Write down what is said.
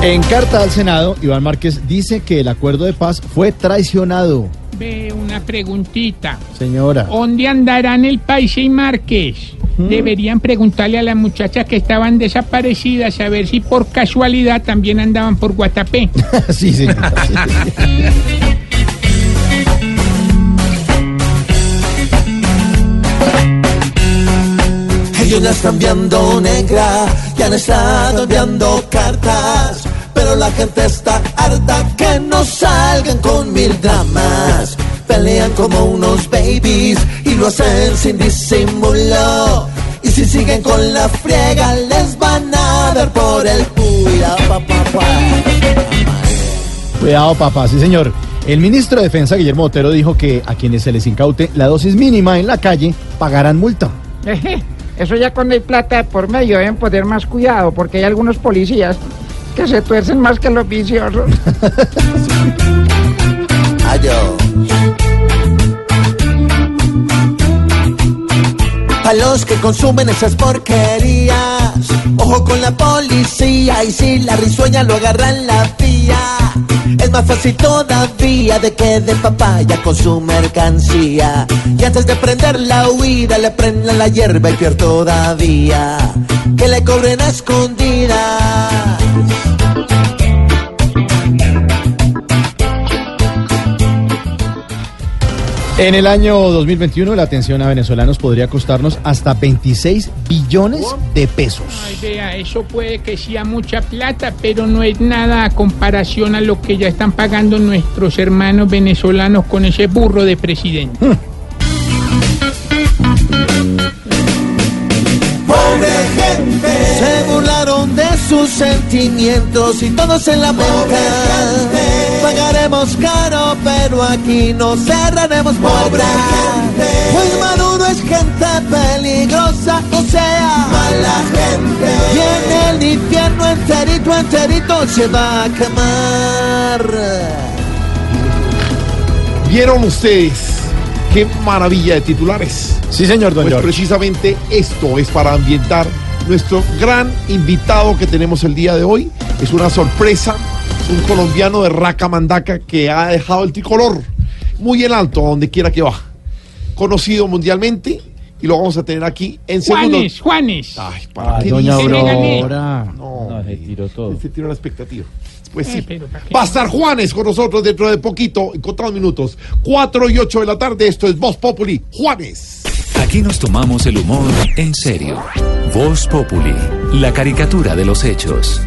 En carta al Senado, Iván Márquez dice que el acuerdo de paz fue traicionado. Ve una preguntita. Señora. ¿Dónde andarán el Paise y Márquez? Deberían preguntarle a las muchachas que estaban desaparecidas a ver si por casualidad también andaban por Guatapé. sí, señora. Ellos la están viendo negra y han estado enviando cartas. Pero la gente está harta que no salgan con mil dramas. Pelean como unos babies y lo hacen sin disimulo. Y si siguen con la friega, les van a dar por el cuidado, papá. Cuidado, papá. Sí, señor. El ministro de Defensa, Guillermo Otero, dijo que a quienes se les incaute la dosis mínima en la calle pagarán multa. Eso ya cuando hay plata por medio deben poner más cuidado porque hay algunos policías que se tuercen más que los viciosos. Ayo. A los que consumen esas porquerías, ojo con la policía y si la risueña lo agarran la Es más fácil todavía de que de papaya con su mercancía. Y antes de prender la huida, le prendan la hierba y peor todavía. Que le cobren a escondidas. En el año 2021 la atención a venezolanos podría costarnos hasta 26 billones de pesos. Ay, vea, eso puede que sea mucha plata, pero no es nada a comparación a lo que ya están pagando nuestros hermanos venezolanos con ese burro de presidente. Pobre gente, se burlaron de sus sentimientos y todos en la mente. Pagaremos caro, pero aquí no cerraremos puertas. Pues Maduro es gente peligrosa, o sea, mala gente. Y en el infierno enterito, enterito se va a quemar. ¿Vieron ustedes qué maravilla de titulares? Sí, señor, don Pues George. precisamente esto es para ambientar nuestro gran invitado que tenemos el día de hoy. Es una sorpresa, es un colombiano de Raca Mandaca que ha dejado el tricolor muy en alto donde quiera que va. Conocido mundialmente y lo vamos a tener aquí en segundos. Juanes, Juanes. Ay, ¿para Ay, qué doña dice? Aurora. No, se tiró todo. Se tiró la expectativa. Pues Eh, sí. Va a estar Juanes con nosotros dentro de poquito, en contados minutos. 4 y 8 de la tarde, esto es Voz Populi. Juanes. Aquí nos tomamos el humor en serio. Voz Populi, la caricatura de los hechos.